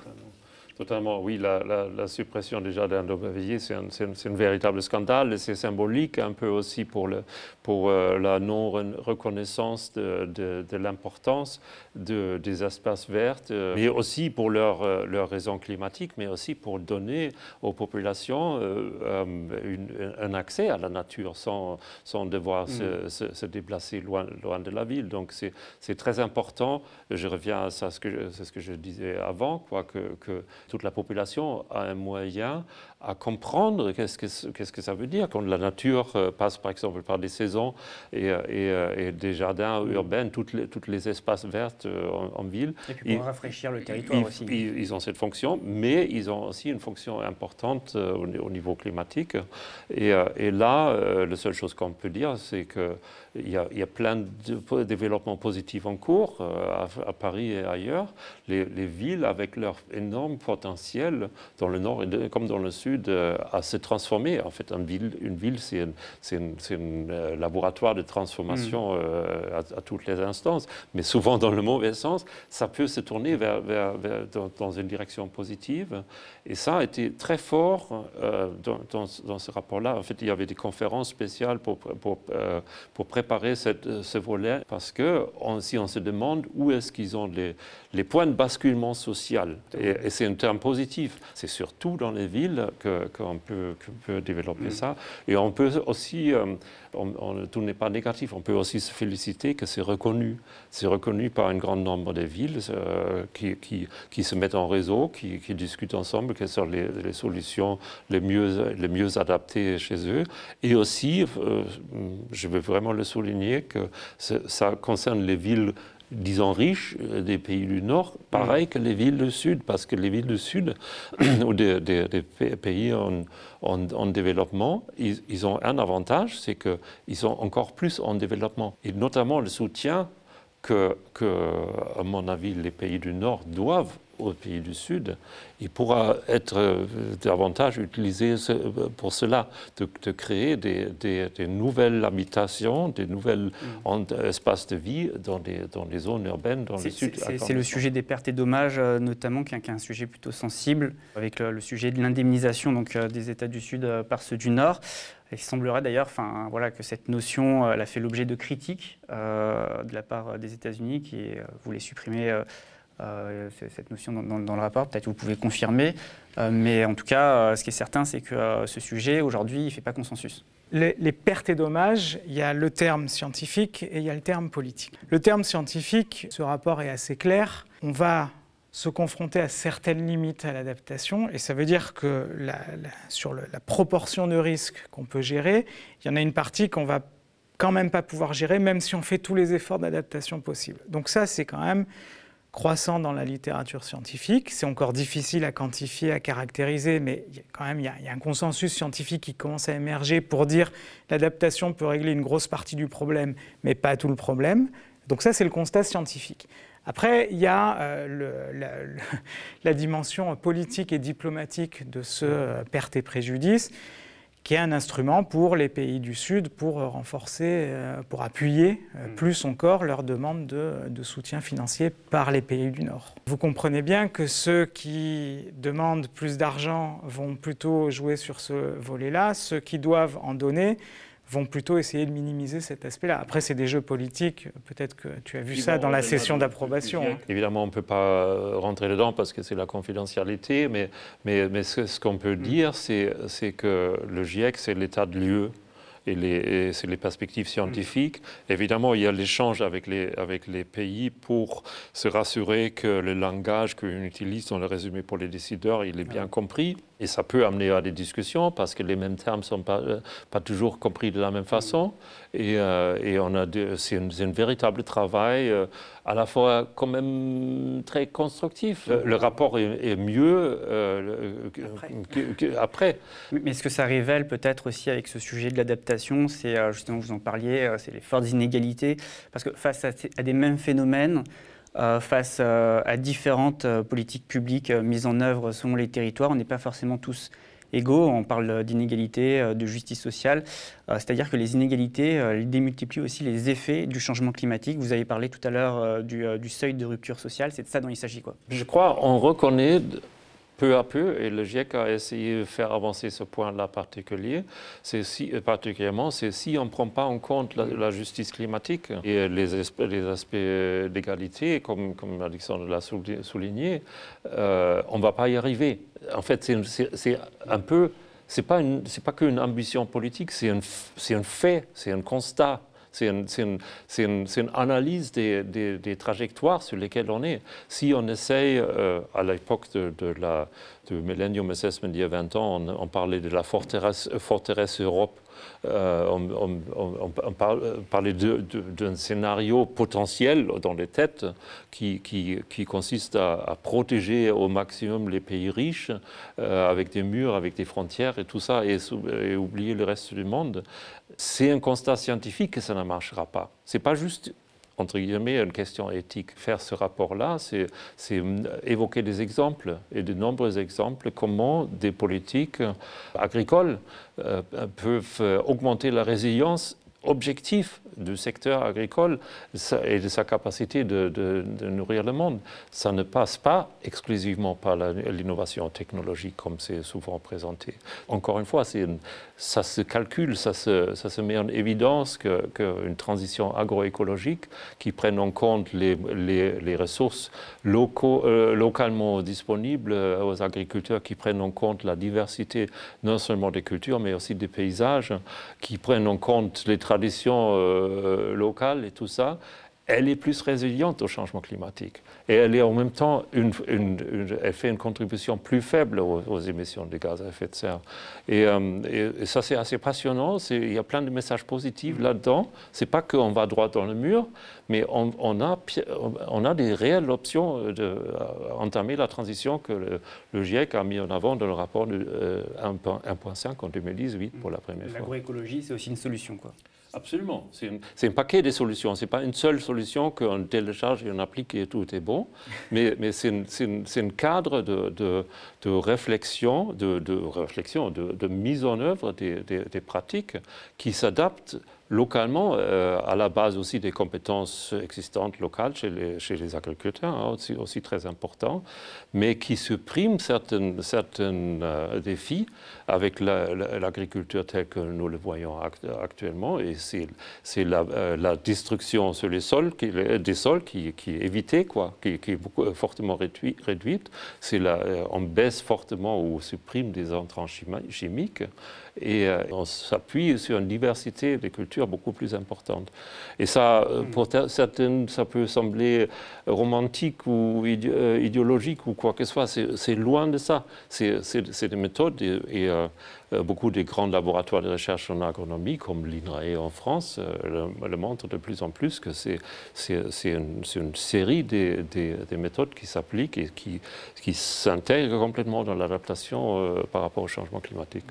Totalement, oui. La, la- la suppression des jardins d'Aubervilliers, c'est un, véritable scandale. et C'est symbolique un peu aussi pour, le, pour euh, la non-reconnaissance de, de- de l'importance de- des espaces verts, euh, mais aussi pour leurs euh, leurs raisons climatiques, mais aussi pour donner aux populations euh, euh, une- un accès à la nature sans, sans devoir se, se- se déplacer loin, loin de la ville. Donc c'est très important. Je reviens à ça, ce que je- c'est ce que je disais avant, quoi, que, que toute la population a un moyen à comprendre qu'est-ce que, qu'est-ce que ça veut dire quand la nature euh, passe par exemple par des saisons et, euh, et, euh, et des jardins urbains, toutes les, toutes les espaces verts en, en ville. Et puis pour Et- rafraîchir le territoire Ils, aussi. ils- ils ont cette fonction, mais ils ont aussi une fonction importante au, ni- au niveau climatique. Et, et là, la seule chose qu'on peut dire, c'est qu'il y, a- il y a plein de développements positifs en cours à, à Paris et ailleurs. Les, les villes, avec leur énorme potentiel, dans le nord comme dans le sud, euh, à se transformer. En fait, une ville, une ville c'est un euh, laboratoire de transformation euh, à, à toutes les instances, mais souvent dans le mauvais sens, ça peut se tourner vers, vers- vers- dans, dans une direction positive. Et ça a été très fort dans, dans ce- dans ce rapport-là. En fait, il y avait des conférences spéciales pour, pour, pour préparer cette- ce volet, parce que on- si on se demande où est-ce qu'ils ont les, les points de basculement social, et, et c'est un terme termes positifs. C'est surtout dans les villes qu'on peut, peut, développer Mm. ça. Et on peut aussi, euh, on- on- tout n'est pas négatif, on peut aussi se féliciter que c'est reconnu. C'est reconnu par un grand nombre de villes euh, qui, qui- qui se mettent en réseau, qui, qui discutent ensemble quelles sont les, les solutions les mieux, les mieux adaptées chez eux. Et aussi, euh, je veux vraiment le souligner, que ça concerne les villes disons riches euh, des pays du Nord, pareil que les villes du Sud, parce que les villes du Sud *clears throat* ou des, des- des pa- pays en, en- en développement, ils, ils ont un avantage, c'est qu'ils sont encore plus en développement. Et notamment le soutien que, que, à mon avis, les pays du Nord doivent aux pays du Sud, il pourra être euh, davantage utilisé pour cela, de, de créer des, des- des nouvelles habitations, des nouvelles en- espaces de vie dans des, dans des zones urbaines dans le Sud. C'est le sujet des pertes et dommages, euh, notamment, qui est, un sujet plutôt sensible, avec le, le sujet de l'indemnisation donc euh, des États du Sud par ceux du Nord. Il semblerait d'ailleurs enfin, voilà, que cette notion elle a fait l'objet de critiques euh, de la part des États-Unis qui voulaient supprimer euh, euh, cette notion dans, le rapport. Peut-être vous pouvez confirmer. Euh, mais en tout cas, euh, ce qui est certain, c'est que ce sujet, aujourd'hui, il ne fait pas consensus. Les, pertes et dommages, il y a le terme scientifique et il y a le terme politique. Le terme scientifique, ce rapport est assez clair. On va se confronter à certaines limites à l'adaptation et ça veut dire que sur la proportion de risques qu'on peut gérer, il y en a une partie qu'on va quand même pas pouvoir gérer, même si on fait tous les efforts d'adaptation possibles. Donc ça, c'est quand même croissant dans la littérature scientifique. C'est encore difficile à quantifier, à caractériser, mais quand même il y a, y un consensus scientifique qui commence à émerger pour dire l'adaptation peut régler une grosse partie du problème, mais pas tout le problème. Donc ça, c'est le constat scientifique. Après, il y a euh, *laughs* la dimension politique et diplomatique de ce euh, perte et préjudice qui est un instrument pour les pays du Sud pour renforcer, euh, pour appuyer euh, plus encore leur demande de, de soutien financier par les pays du Nord. Vous comprenez bien que ceux qui demandent plus d'argent vont plutôt jouer sur ce volet-là, ceux qui doivent en donner vont plutôt essayer de minimiser cet aspect-là. Après, c'est des jeux politiques, peut-être que tu as vu ça dans la session d'approbation. hein. Évidemment, on ne peut pas rentrer dedans parce que c'est la confidentialité, mais, mais, mais ce, ce qu'on peut dire, c'est que le GIEC, c'est l'état de lieu et, c'est les perspectives scientifiques. Évidemment, il y a l'échange avec les, avec les pays pour se rassurer que le langage qu'on utilise dans le résumé pour les décideurs, il est bien compris. Et ça peut amener à des discussions parce que les mêmes termes ne sont pas, euh, pas toujours compris de la même façon. Et, euh, et on a de- c'est un, c'est un véritable travail euh, à la fois quand même très constructif. Le, le rapport est, est mieux euh, après. Mais ce que ça révèle peut-être aussi avec ce sujet de l'adaptation, c'est justement, vous en parliez, c'est les fortes inégalités? Parce que face à, des mêmes phénomènes, face euh, à différentes euh, politiques publiques euh, mises en œuvre selon les territoires, on n'est pas forcément tous égaux. On parle d'inégalités, euh, de justice sociale. Euh, C'est-à-dire que les inégalités euh, démultiplient aussi les effets du changement climatique. Vous avez parlé tout à l'heure euh, du, euh, du seuil de rupture sociale. C'est de ça dont il s'agit. quoi. Je crois on reconnaît peu à peu, et le GIEC a essayé de faire avancer ce point-là particulier, si, euh, particulièrement, c'est si on ne prend pas en compte la, justice climatique et les, aspects- les aspects d'égalité, comme, Alexandre l'a souli- souligné, euh, on ne va pas y arriver. En fait, c'est un peu, c'est pas, une- c'est pas qu'une ambition politique, c'est un, un fait, c'est un constat. C'est une, analyse des, trajectoires sur lesquelles on est. Si on essaye, euh, à l'époque de, de Millennium Assessment il y a 20 ans, on, parlait de la forteresse Europe, on, parlait d'un scénario potentiel dans les têtes qui, consiste à, protéger au maximum les pays riches euh, avec des murs, avec des frontières et tout ça, et, et oublier le reste du monde. C'est un constat scientifique que ça ne marchera pas. C'est pas juste entre guillemets, une question éthique. Faire ce rapport-là, c'est évoquer des exemples, et de nombreux exemples, comment des politiques agricoles euh, peuvent augmenter la résilience objective du secteur agricole et de sa capacité de, nourrir le monde. Ça ne passe pas exclusivement par l'innovation technologique comme c'est souvent présenté. Encore une fois, ça se calcule, ça se, met en évidence qu'une transition agroécologique qui prenne en compte les, ressources euh, localement disponibles euh, aux agriculteurs, qui prennent en compte la diversité non seulement des cultures, mais aussi des paysages, qui prennent en compte les traditions euh, locales et tout ça, elle est plus résiliente au changement climatique. Et elle est en même temps, une, elle fait une contribution plus faible aux, émissions de gaz à effet de serre. Et, euh, ça, c'est assez passionnant. Il y a plein de messages positifs là-dedans. C'est pas qu'on va droit dans le mur, mais on, a, on a des réelles options d'entamer la transition que le, GIEC a mis en avant dans le rapport de 1.5 euh, en 2018 pour la première fois. L'agroécologie, c'est aussi une solution, quoi. Absolument. C'est un paquet de solutions. Ce n'est pas une seule solution qu'on télécharge et on applique et tout est bon. *laughs* Mais, mais c'est un cadre de, de, de réflexion, de, réflexion, de, mise en œuvre des, des, des pratiques qui s'adaptent localement, euh, à la base aussi des compétences existantes locales chez les, agriculteurs, hein, aussi, très important, mais qui suppriment certains certaines, euh, défis avec l'agriculture telle que nous le voyons actuellement. Et c'est la, euh, la, destruction sur les sols, des sols qui, est évitée, quoi, qui, est fortement réduite. réduite. on baisse fortement ou supprime des entrants chimiques et on s'appuie sur une diversité des cultures beaucoup plus importante. Et ça, euh, pour certaines, ça peut sembler romantique ou euh, idéologique ou quoi que ce soit. C'est loin de ça. C'est des méthodes et, euh, beaucoup des grands laboratoires de recherche en agronomie, comme l'INRAE en France, le, montrent de plus en plus que c'est une, une, série des, des, méthodes qui s'appliquent et qui, qui s'intègrent complètement dans l'adaptation par rapport au changement climatique.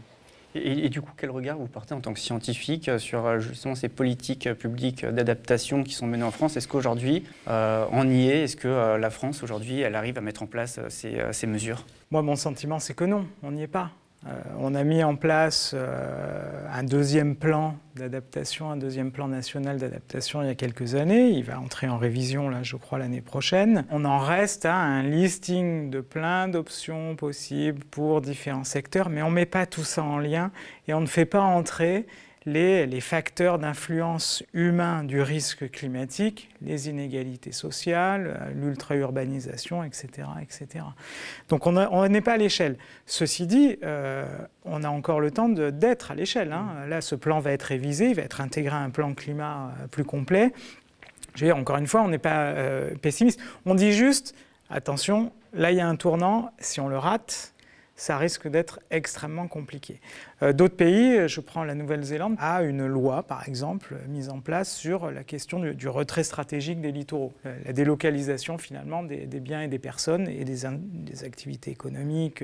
Et, du coup, quel regard vous portez en tant que scientifique euh, sur euh, justement ces politiques publiques d'adaptation qui sont menées en France? Est-ce qu'aujourd'hui, euh, on y est? Est-ce que la France, aujourd'hui, elle arrive à mettre en place ces mesures? Moi, mon sentiment, c'est que non, on n'y est pas. Euh, on a mis en place euh, un deuxième plan d'adaptation, un deuxième plan national d'adaptation il y a quelques années. Il va entrer en révision, là, je crois, l'année prochaine. On en reste à un listing de plein d'options possibles pour différents secteurs, mais on ne met pas tout ça en lien et on ne fait pas entrer les, facteurs d'influence humain du risque climatique, les inégalités sociales, l'ultra-urbanisation, etc., etc. Donc on n'est pas à l'échelle. Ceci dit, euh, on a encore le temps d'être à l'échelle. Hein. Là, ce plan va être révisé, il va être intégré à un plan climat euh, plus complet. Je veux dire, encore une fois, on n'est pas euh, pessimiste. On dit juste, attention, là il y a un tournant, si on le rate, ça risque d'être extrêmement compliqué. Euh, d'autres pays, je prends la Nouvelle-Zélande, a une loi, par exemple, mise en place sur la question du, retrait stratégique des littoraux, euh, la délocalisation finalement des, biens et des personnes et des, activités économiques,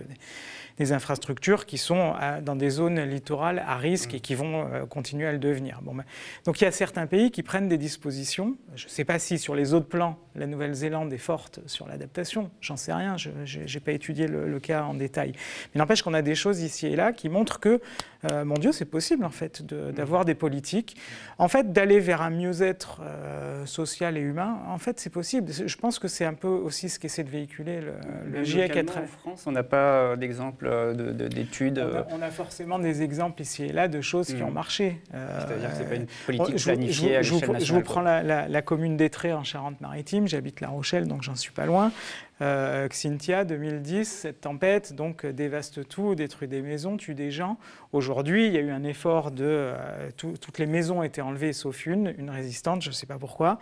des, infrastructures qui sont dans des zones littorales à risque et qui vont euh, continuer à le devenir. Ben, donc il y a certains pays qui prennent des dispositions. Je ne sais pas si sur les autres plans, la Nouvelle-Zélande est forte sur l'adaptation, j'en sais rien, je n'ai pas étudié le, cas en détail. Mais n'empêche qu'on a des choses ici et là qui montrent que euh, mon Dieu, c'est possible en fait d'avoir des politiques, en fait d'aller vers un mieux-être euh, social et humain. En fait, c'est possible. Je pense que c'est un peu aussi ce qu'essaie de véhiculer le, le GIEC. En France, on n'a pas euh, d'exemple d'études. On, a forcément des exemples ici et là de choses qui hmm. ont marché. C'est-à-dire que c'est pas une politique planifiée je, à l'échelle Je vous prends la, la, la commune d'Etré en Charente-Maritime. J'habite La Rochelle, donc j'en suis pas loin. Euh, Xintia, 2010, cette tempête donc dévaste tout, détruit des maisons, tue des gens. Aujourd'hui, il y a eu un effort de euh, toutes les maisons ont été enlevées sauf une, une résistante, je ne sais pas pourquoi.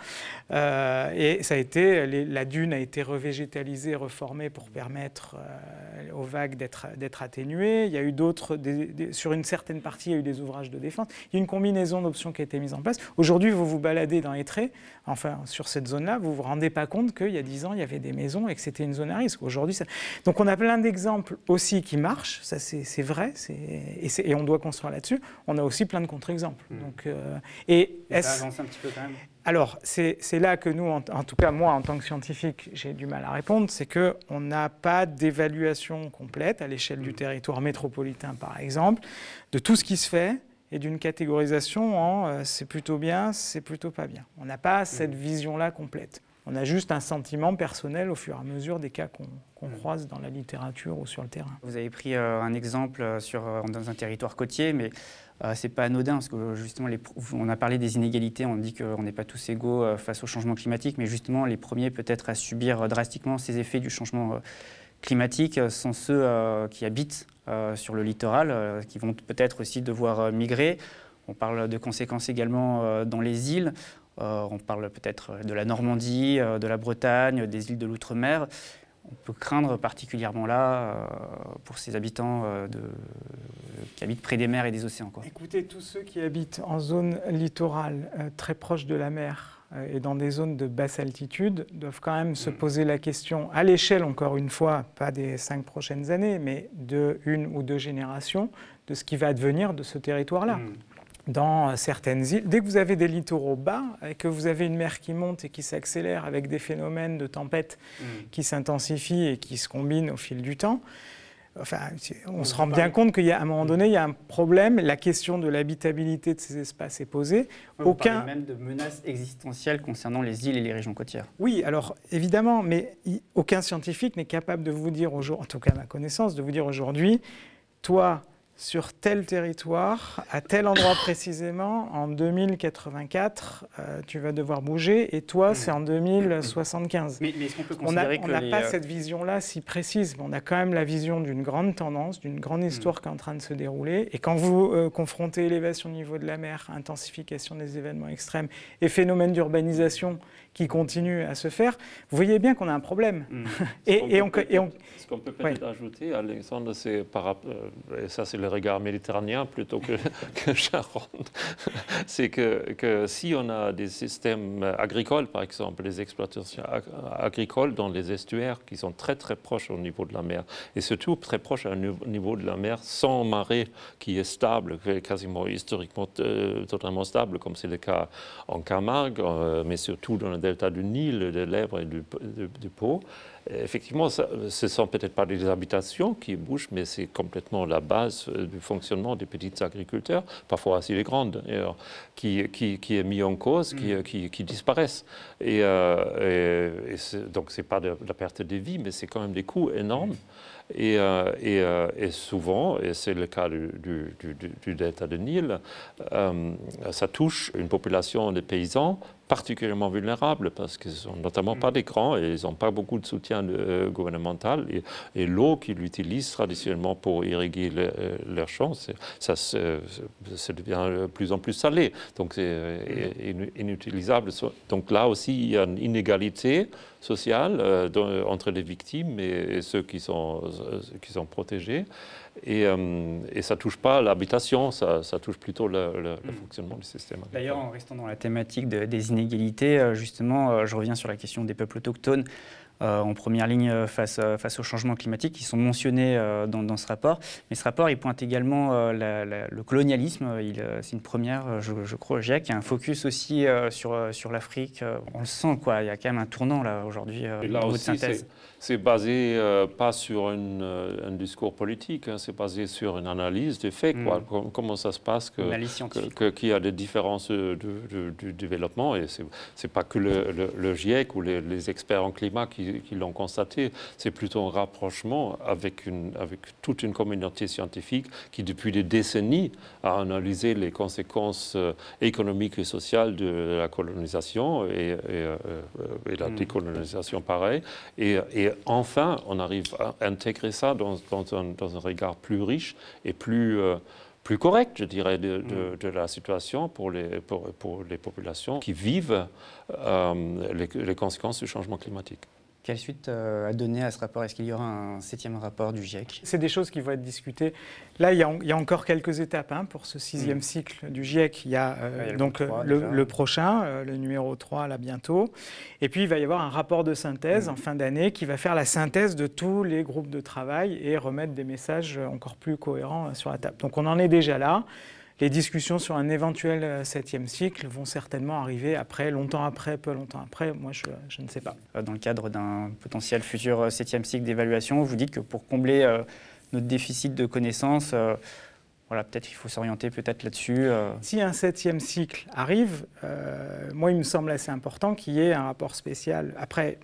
Euh, et ça a été la dune a été revégétalisée, reformée pour permettre aux vagues d'être atténuées. Il y a eu d'autres sur une certaine partie, il y a eu des ouvrages de défense. Il y a une combinaison d'options qui a été mise en place. Aujourd'hui, vous vous baladez dans les traits, enfin sur cette zone-là, vous vous rendez pas compte qu'il y a 10 ans, il y avait des maisons, etc c'était une zone à risque. Aujourd'hui, ça... donc on a plein d'exemples aussi qui marchent, ça c'est vrai, et, et, on doit construire là-dessus. On a aussi plein de contre-exemples. Hmm. Donc, euh, et ça avance un petit peu quand même. Alors, c'est là que nous, en, tout cas moi, en tant que scientifique, j'ai du mal à répondre, c'est qu'on n'a pas d'évaluation complète à l'échelle du hmm. territoire métropolitain, par exemple, de tout ce qui se fait et d'une catégorisation en euh, c'est plutôt bien, c'est plutôt pas bien. On n'a pas cette vision-là complète. On a juste un sentiment personnel au fur et à mesure des cas qu'on croise dans la littérature ou sur le terrain. Vous avez pris euh, un exemple euh, sur, euh, dans un territoire côtier, mais euh, c'est pas anodin parce que justement, les, on a parlé des inégalités, on dit qu'on n'est pas tous égaux euh, face au changement climatique, mais justement, les premiers peut-être à subir drastiquement ces effets du changement climatique sont ceux euh, qui habitent euh, sur le littoral, euh, qui vont peut-être aussi devoir migrer. On parle de conséquences également dans les îles. Euh, on parle peut-être de la Normandie, euh, de la Bretagne, des îles de l'outre-mer. On peut craindre particulièrement là euh, pour ces habitants euh, de- qui habitent près des mers et des océans. quoi. Écoutez, tous ceux qui habitent en zone littorale, euh, très proche de la mer euh, et dans des zones de basse altitude, doivent quand même se poser la question, à l'échelle, encore une fois, pas des cinq prochaines années, mais de une ou deux générations, de ce qui va advenir de ce territoire-là. Dans certaines îles, dès que vous avez des littoraux bas et que vous avez une mer qui monte et qui s'accélère avec des phénomènes de tempête qui s'intensifient et qui se combinent au fil du temps, Enfin, on se rend bien compte qu'à un moment donné, il y a un problème. La question de l'habitabilité de ces espaces est posée. On Aucun. parle même de menaces existentielles concernant les îles et les régions côtières. Oui, alors évidemment, mais aucun scientifique n'est capable de vous dire aujourd'hui, en tout cas à ma connaissance, de vous dire aujourd'hui, toi, sur tel territoire, à tel endroit précisément, en 2084, euh, tu vas devoir bouger, et toi, c'est en 2075. Mais, mais est-ce qu'on peut On n'a considérer on n'a les, pas euh, cette vision-là si précise, mais on a quand même la vision d'une grande tendance, d'une grande histoire qui est en train de se dérouler. Et quand vous euh, confrontez élévation du niveau de la mer, intensification des événements extrêmes et phénomènes d'urbanisation qui continuent à se faire, vous voyez bien qu'on a un problème. hmm. *laughs* Et, et on, et on- Ce qu'on peut peut-être ajouter, Alexandre, c'est par euh, et ça c'est le regard méditerranéen plutôt que, *laughs* que Charente, *laughs* c'est que, que si on a des systèmes agricoles, par exemple, des exploitations ag- agricoles dans les estuaires qui sont très très proches au niveau de la mer, et surtout très proches au niveau- de la mer, sans marée qui est stable, quasiment historiquement euh, totalement stable, comme c'est le cas en Camargue, euh, mais surtout dans le delta du Nil, de l'Èbre et du, du- du Pô. Effectivement, ça- ce ne sont peut-être pas des habitations qui bougent, mais c'est complètement la base euh, du fonctionnement des petits agriculteurs, parfois aussi les grandes, d'ailleurs, qui, qui, qui est mis en cause, qui, qui, qui disparaissent. Et, euh, et- et c'est- donc, ce n'est pas de, la perte de vie, mais c'est quand même des coûts énormes. Et, euh, et, euh, et souvent, et c'est le cas du, du, du- delta de Nil, euh, ça touche une population de paysans particulièrement vulnérables parce qu'ils sont notamment pas des grands et ils n'ont pas beaucoup de soutien euh, gouvernemental. Et, et l'eau qu'ils utilisent traditionnellement pour irriguer le- euh, leurs champs, ça, devient de plus en plus salé. Donc c'est inu- inutilisable. So- Donc là aussi, il y a une inégalité sociale euh, dans- entre les victimes et, et ceux qui sont, euh, qui sont protégés. Et, euh, et ça ne touche pas l'habitation, ça, ça touche plutôt le, le- le fonctionnement du système. D'ailleurs, en restant dans la thématique de- des inégalités, justement, je reviens sur la question des peuples autochtones en première ligne euh, face, euh, face au changement climatique, qui sont mentionnés euh, dans, dans ce rapport. Mais ce rapport, il pointe également euh, la- la- le colonialisme. Euh, C'est une première, euh, je, je crois, au GIEC. Il y a un focus aussi euh, sur, euh, sur l'Afrique. Euh, On le sent, quoi. Il y a quand même un tournant, là, aujourd'hui, euh, là niveau de aussi, synthèse. C'est- basé euh, pas sur une, euh, un discours politique, hein, c'est basé sur une analyse des faits. quoi. Mm. Com- Comment ça se passe que, qu'il y a des différences de- de- du développement. Et c'est n'est pas que le, le- le GIEC ou les, les experts en climat qui, qui l'ont constaté, c'est plutôt un rapprochement avec, une, avec toute une communauté scientifique qui, depuis des décennies, a analysé les conséquences euh, économiques et sociales de la colonisation et, et, et la Mm. décolonisation pareil. Et, et enfin, on arrive à intégrer ça dans, dans un, dans un regard plus riche et plus, euh, plus correct, je dirais, de, de- de la situation pour les, pour, pour les populations qui vivent euh, les, les conséquences du changement climatique. Quelle suite euh, à donner à ce rapport? Est-ce qu'il y aura un septième rapport du GIEC? C'est des choses qui vont être discutées. Là, il y a, il y a encore quelques étapes hein, pour ce sixième Mm. cycle du GIEC. Il y a euh, Ouais, il y a le donc le prochain, euh, le numéro 3, là bientôt. Et puis, il va y avoir un rapport de synthèse Mm. en fin d'année qui va faire la synthèse de tous les groupes de travail et remettre des messages encore plus cohérents euh, sur la table. Donc, on en est déjà là. Les discussions sur un éventuel euh, septième cycle vont certainement arriver après, longtemps après, peu longtemps après. Moi, je, je ne sais pas. Euh, dans le cadre d'un potentiel futur euh, septième cycle d'évaluation. Vous dites que pour combler euh, notre déficit de connaissances, euh, voilà, peut-être qu'il faut s'orienter peut-être là-dessus. euh. Si un septième cycle arrive, euh, moi, il me semble assez important qu'il y ait un rapport spécial. Après,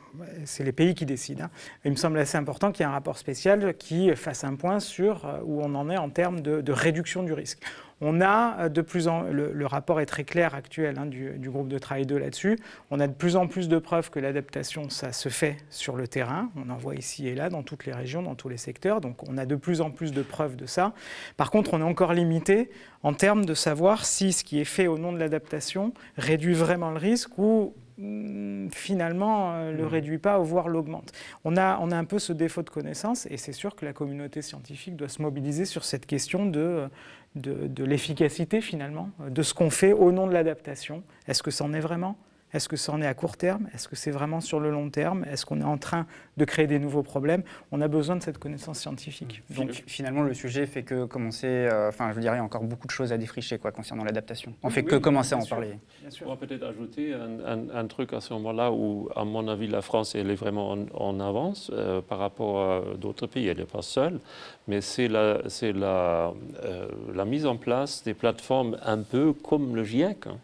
c'est les pays qui décident. hein. Il me semble assez important qu'il y ait un rapport spécial qui fasse un point sur où on en est en termes de, de réduction du risque. On a euh, de plus en le, le rapport est très clair actuel hein, du, du groupe de travail 2 là-dessus. On a de plus en plus de preuves que l'adaptation, ça se fait sur le terrain. On en voit ici et là dans toutes les régions, dans tous les secteurs. Donc on a de plus en plus de preuves de ça. Par contre, on est encore limité en termes de savoir si ce qui est fait au nom de l'adaptation réduit vraiment le risque ou mm, finalement euh, le réduit pas, voire l'augmente. On a, on a un peu ce défaut de connaissance et c'est sûr que la communauté scientifique doit se mobiliser sur cette question de, de, l'efficacité finalement, de ce qu'on fait au nom de l'adaptation. Est-ce que c'en est vraiment? Est-ce que c'en est à court terme? Est-ce que c'est vraiment sur le long terme? Est-ce qu'on est en train de créer des nouveaux problèmes? On a besoin de cette connaissance scientifique. Donc finalement, le sujet fait que commencer, euh, enfin je dirais, il y a encore beaucoup de choses à défricher quoi, concernant l'adaptation. On Oui, fait oui, que commencer à en sûr. parler. Bien On va peut-être ajouter un, un- un truc à ce moment-là où, à mon avis, la France elle est vraiment en, en avance euh, par rapport à d'autres pays. Elle n'est pas seule, mais c'est la, c'est la, euh, la mise en place des plateformes un peu comme le GIEC, hein,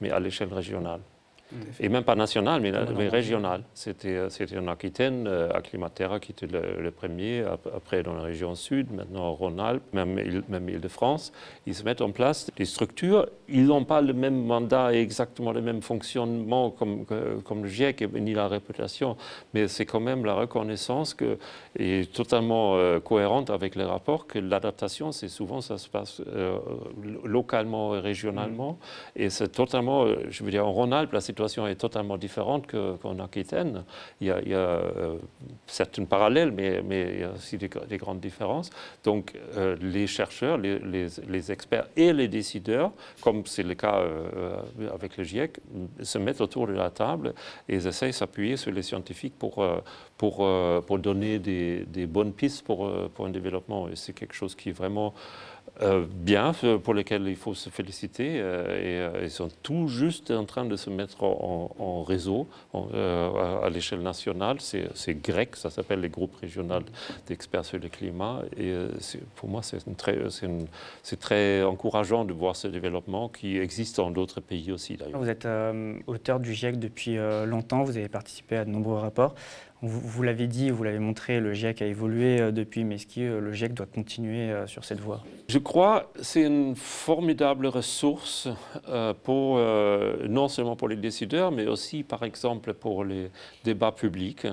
mais à l'échelle régionale. Et même pas nationale, mais. C'était euh, c'était en Aquitaine, euh, à Climatera qui était le, le premier, ap- après dans la région sud, maintenant Rhône-Alpes, même, même Île-de-France. Ils se mettent en place des structures. Ils n'ont pas le même mandat et exactement le même fonctionnement comme, comme le GIEC, ni la réputation, mais c'est quand même la reconnaissance que, est totalement euh, cohérente avec les rapports que l'adaptation, c'est souvent ça se passe euh, localement et régionalement. Et c'est totalement, je veux dire, en Rhône-Alpes, la situation est totalement différente que- qu'en Aquitaine. Il y a, euh, certaines parallèles, mais, mais il y a aussi des, des grandes différences. Donc, euh, les chercheurs, les, experts et les décideurs, comme c'est le cas euh, avec le GIEC, se mettent autour de la table et essayent de s'appuyer sur les scientifiques pour, pour, pour donner des, des bonnes pistes pour, pour un développement. Et c'est quelque chose qui est vraiment euh, bien, euh, pour lesquels il faut se féliciter. euh, et ils sont tout juste en train de se mettre en, réseau à, l'échelle nationale. C'est grec, ça s'appelle les groupes régionaux d'experts sur le climat. Et pour moi, c'est très, très encourageant de voir ce développement qui existe dans d'autres pays aussi d'ailleurs. Vous êtes auteur du GIEC depuis longtemps, vous avez participé à de nombreux rapports. Vous, l'avez dit, vous l'avez montré, le GIEC a évolué euh, depuis, mais est-ce que euh, le GIEC doit continuer euh, sur cette voie? Je crois que c'est une formidable ressource pour, non seulement pour les décideurs, mais aussi, par exemple, pour les débats publics,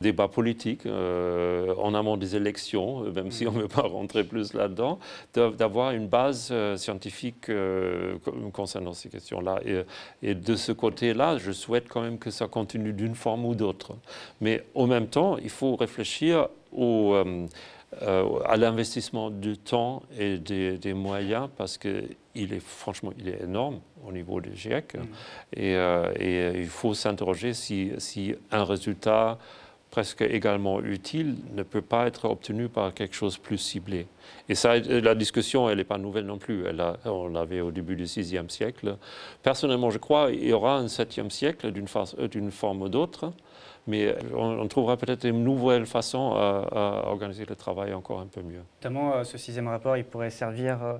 débats politiques, euh, en amont des élections, euh, même si on ne veut pas rentrer plus là-dedans, de- d'avoir une base euh, scientifique co- concernant ces questions-là. Et, et de ce côté-là, je souhaite quand même que ça continue d'une forme ou d'autre. Mais en même temps, il faut réfléchir au... euh, à l'investissement du temps et des, des moyens parce que il est franchement il est énorme au niveau du GIEC et, euh, et, euh, il faut s'interroger si, si un résultat presque également utile ne peut pas être obtenu par quelque chose de plus ciblé. Et ça, la discussion, elle n'est pas nouvelle non plus. Elle a- on l'avait au début du VIe siècle. Personnellement, je crois qu'il y aura un septième siècle d'une forme ou d'autre. Mais on, on trouvera peut-être une nouvelle façon à, à organiser le travail encore un peu mieux. Notamment, euh, ce sixième rapport, il pourrait servir euh,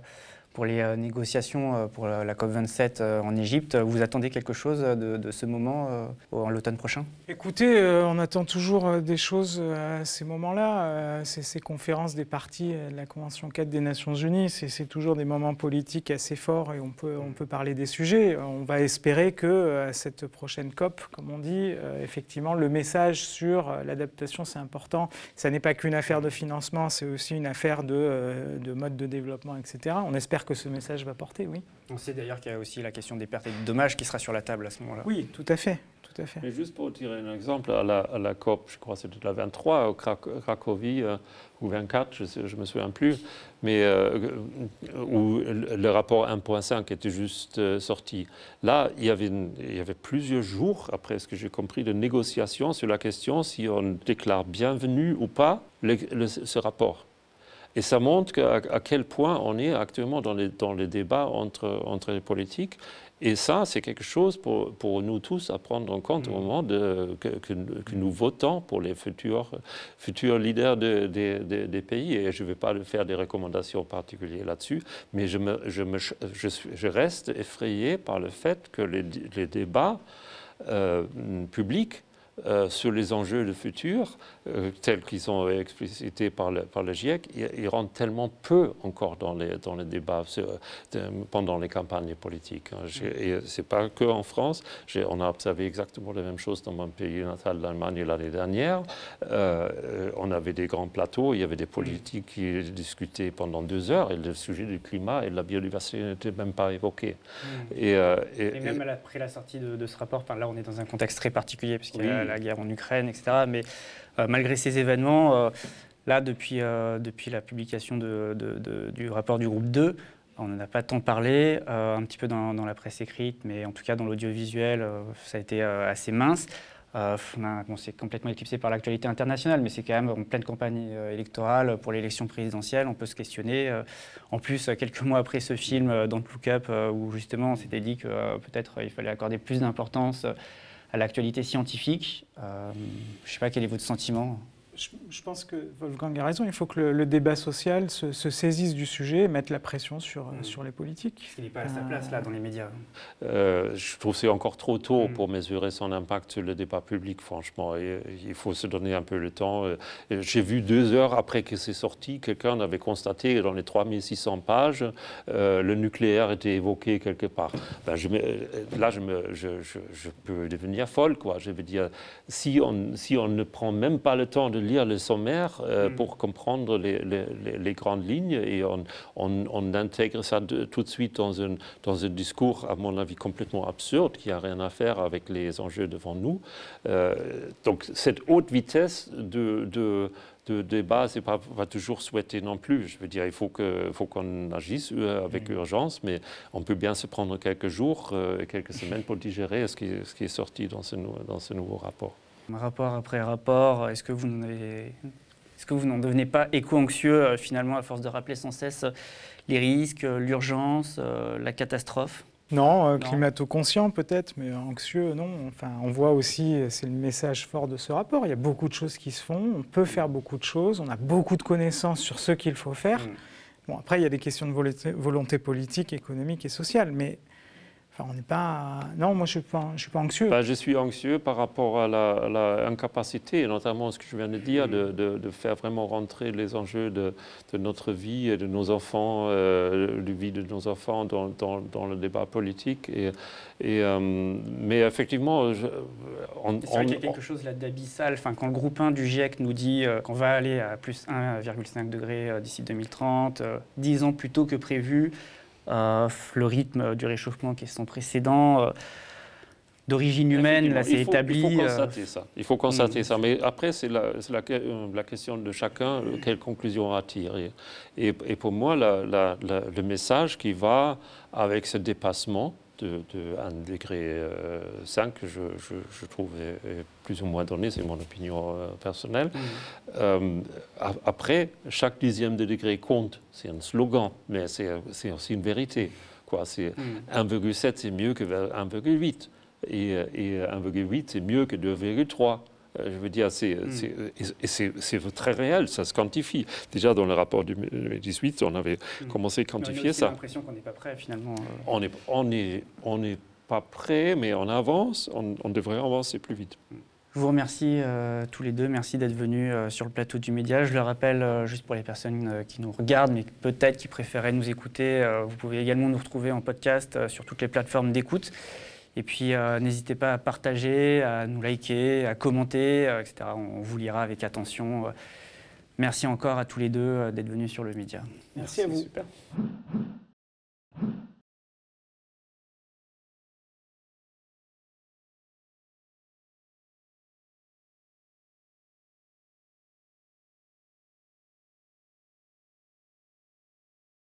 pour les euh, négociations euh, pour la, la COP27 euh, en Égypte. Vous attendez quelque chose de, ce moment en l'automne prochain? Écoutez, on attend toujours des choses à ces moments-là. Euh, ces, ces conférences des parties euh, de la Convention 4 des Nations Unies, c'est c'est toujours des moments politiques assez forts et on peut, on peut parler des sujets. On va espérer que euh, cette prochaine COP, comme on dit, effectivement, le message sur l'adaptation, c'est important. Ça n'est pas qu'une affaire de financement, c'est aussi une affaire de, de mode de développement, etc. On espère que ce message va porter, oui. On sait d'ailleurs qu'il y a aussi la question des pertes et des dommages qui sera sur la table à ce moment-là. Oui, tout à fait, tout à fait. Mais juste pour tirer un exemple, à la, à la COP, je crois que c'était la 23 au Crac- Cracovie, euh, ou 24, je ne me souviens plus, mais euh, où le rapport 1.5 était juste euh, sorti. Là, il y, avait une- il y avait plusieurs jours, après ce que j'ai compris, de négociations sur la question si on déclare bienvenu ou pas le- le- ce rapport. Et ça montre à, à, quel point on est actuellement dans les, dans les débats entre, entre les politiques. Et ça, c'est quelque chose pour, pour, nous tous à prendre en compte au mm. moment de, que, que, que, nous votons pour les futurs, futurs leaders de, de, des pays. Et je ne vais pas faire des recommandations particulières là-dessus, mais je, me, je, me, je, suis, je, reste effrayé par le fait que les, les débats euh, publics euh, sur les enjeux de futur, euh, tels qu'ils sont explicités par le, par le GIEC, ils, ils, rentrent tellement peu encore dans les, dans les débats sur, de, pendant les campagnes politiques. Hein. Et ce n'est pas qu'en France. On a observé exactement la même chose dans mon pays natal, l'Allemagne, l'année dernière. Euh, on avait des grands plateaux, il y avait des politiques qui discutaient pendant deux heures et le sujet du climat et de la biodiversité n'était même pas évoqué. Mmh. Et, et, et, même après la sortie de, de ce rapport, enfin, là on est dans un contexte très particulier, puisqu'il y a la guerre en Ukraine, etc. Mais euh, malgré ces événements, euh, là, depuis, euh, depuis la publication du rapport du groupe 2, on n'en a pas tant parlé, un petit peu dans, dans, la presse écrite, mais en tout cas dans l'audiovisuel, ça a été assez mince. Euh, bon, c'est complètement éclipsé par l'actualité internationale, mais c'est quand même en pleine campagne électorale pour l'élection présidentielle. On peut se questionner. En plus, quelques mois après ce film, Don't Look Up, où justement on s'était dit que peut-être il fallait accorder plus d'importance à l'actualité scientifique. Euh, je ne sais pas quel est votre sentiment je, je, pense que Wolfgang a raison. Il faut que le, le débat social se, se, saisisse du sujet et mette la pression sur, mmh. sur les politiques. Il n'est pas à sa place là dans les médias. Euh, je trouve que c'est encore trop tôt mmh. pour mesurer son impact sur le débat public, franchement. Et, il faut se donner un peu le temps. J'ai vu deux heures après que c'est sorti, quelqu'un avait constaté que dans les 3600 pages, euh, le nucléaire était évoqué quelque part. Ben, je me, là, je, me, je, je, je, peux devenir folle. Quoi. Je veux dire, si on, si on ne prend même pas le temps de lire le sommaire euh, mm. pour comprendre les, les, les, grandes lignes et on, on, on intègre ça de, tout de suite dans un, dans un discours, à mon avis, complètement absurde qui n'a rien à faire avec les enjeux devant nous. Euh, donc cette haute vitesse de, de de débat, ce n'est pas, pas, toujours souhaité non plus. Je veux dire, il faut qu'on faut qu'on agisse euh, avec mmh. urgence, mais on peut bien se prendre quelques jours, euh, quelques semaines pour digérer ce qui, ce qui est sorti dans ce, dans ce nouveau rapport rapport après rapport, est-ce que vous n'en est-ce que vous n'en devenez pas éco-anxieux euh, finalement à force de rappeler sans cesse les risques, l'urgence, euh, la catastrophe? Non, euh, climato-conscient peut-être, mais anxieux, non. Enfin, on voit aussi, c'est le message fort de ce rapport, il y a beaucoup de choses qui se font, on peut faire beaucoup de choses, on a beaucoup de connaissances sur ce qu'il faut faire. Mm. Bon, après, il y a des questions de volonté, volonté politique, économique et sociale, mais Enfin, on n'est pas. Non, moi, je ne suis, suis, pas anxieux. Ben, je suis anxieux par rapport à la, la, incapacité, notamment ce que je viens de dire, de, de, de faire vraiment rentrer les enjeux de, de, notre vie et de nos enfants, euh, de vie de nos enfants dans, dans, dans le débat politique. Et, et euh, mais effectivement, je, on, on, il y a quelque chose là d'abyssal. Enfin, quand le groupe 1 du GIEC nous dit euh, qu'on va aller à plus 1,5 degré euh, d'ici 2030, 10 ans plus tôt que prévu, le rythme du réchauffement qui est sans précédent. Euh, d'origine humaine, là c'est établi. Il faut constater ça. Il faut constater mmh. ça. Mais après, c'est la, la, la, question de chacun, quelle conclusion à tirer. Et, et pour moi, la, le message qui va avec ce dépassement, de, de 1 degré euh, 5, je, je, je, trouve est, est plus ou moins donné, c'est mon opinion euh, personnelle. Mmh. Euh, après, chaque dixième de degré compte, c'est un slogan, mais c'est aussi une vérité. Quoi. C'est mmh. 1,7 c'est mieux que 1,8 et, et 1,8 c'est mieux que 2,3. Euh, je veux dire, c'est mm. très réel, ça se quantifie. Déjà, dans le rapport du 2018, on avait mm. commencé à quantifier ça. J'ai l'impression qu'on n'est pas prêt, finalement. Euh. On n'est on est, on est pas prêt, mais on avance, on, on devrait avancer plus vite. Mm. Je vous remercie euh, tous les deux. Merci d'être venus euh, sur le plateau du Média. Je le rappelle, euh, juste pour les personnes euh, qui nous regardent, mais peut-être qui préféraient nous écouter, vous pouvez également nous retrouver en podcast sur toutes les plateformes d'écoute. Et puis, euh, n'hésitez pas à partager, à nous liker, à commenter, euh, etc. On vous lira avec attention. Merci encore à tous les deux euh, d'être venus sur le média. Merci, Merci à vous. Super.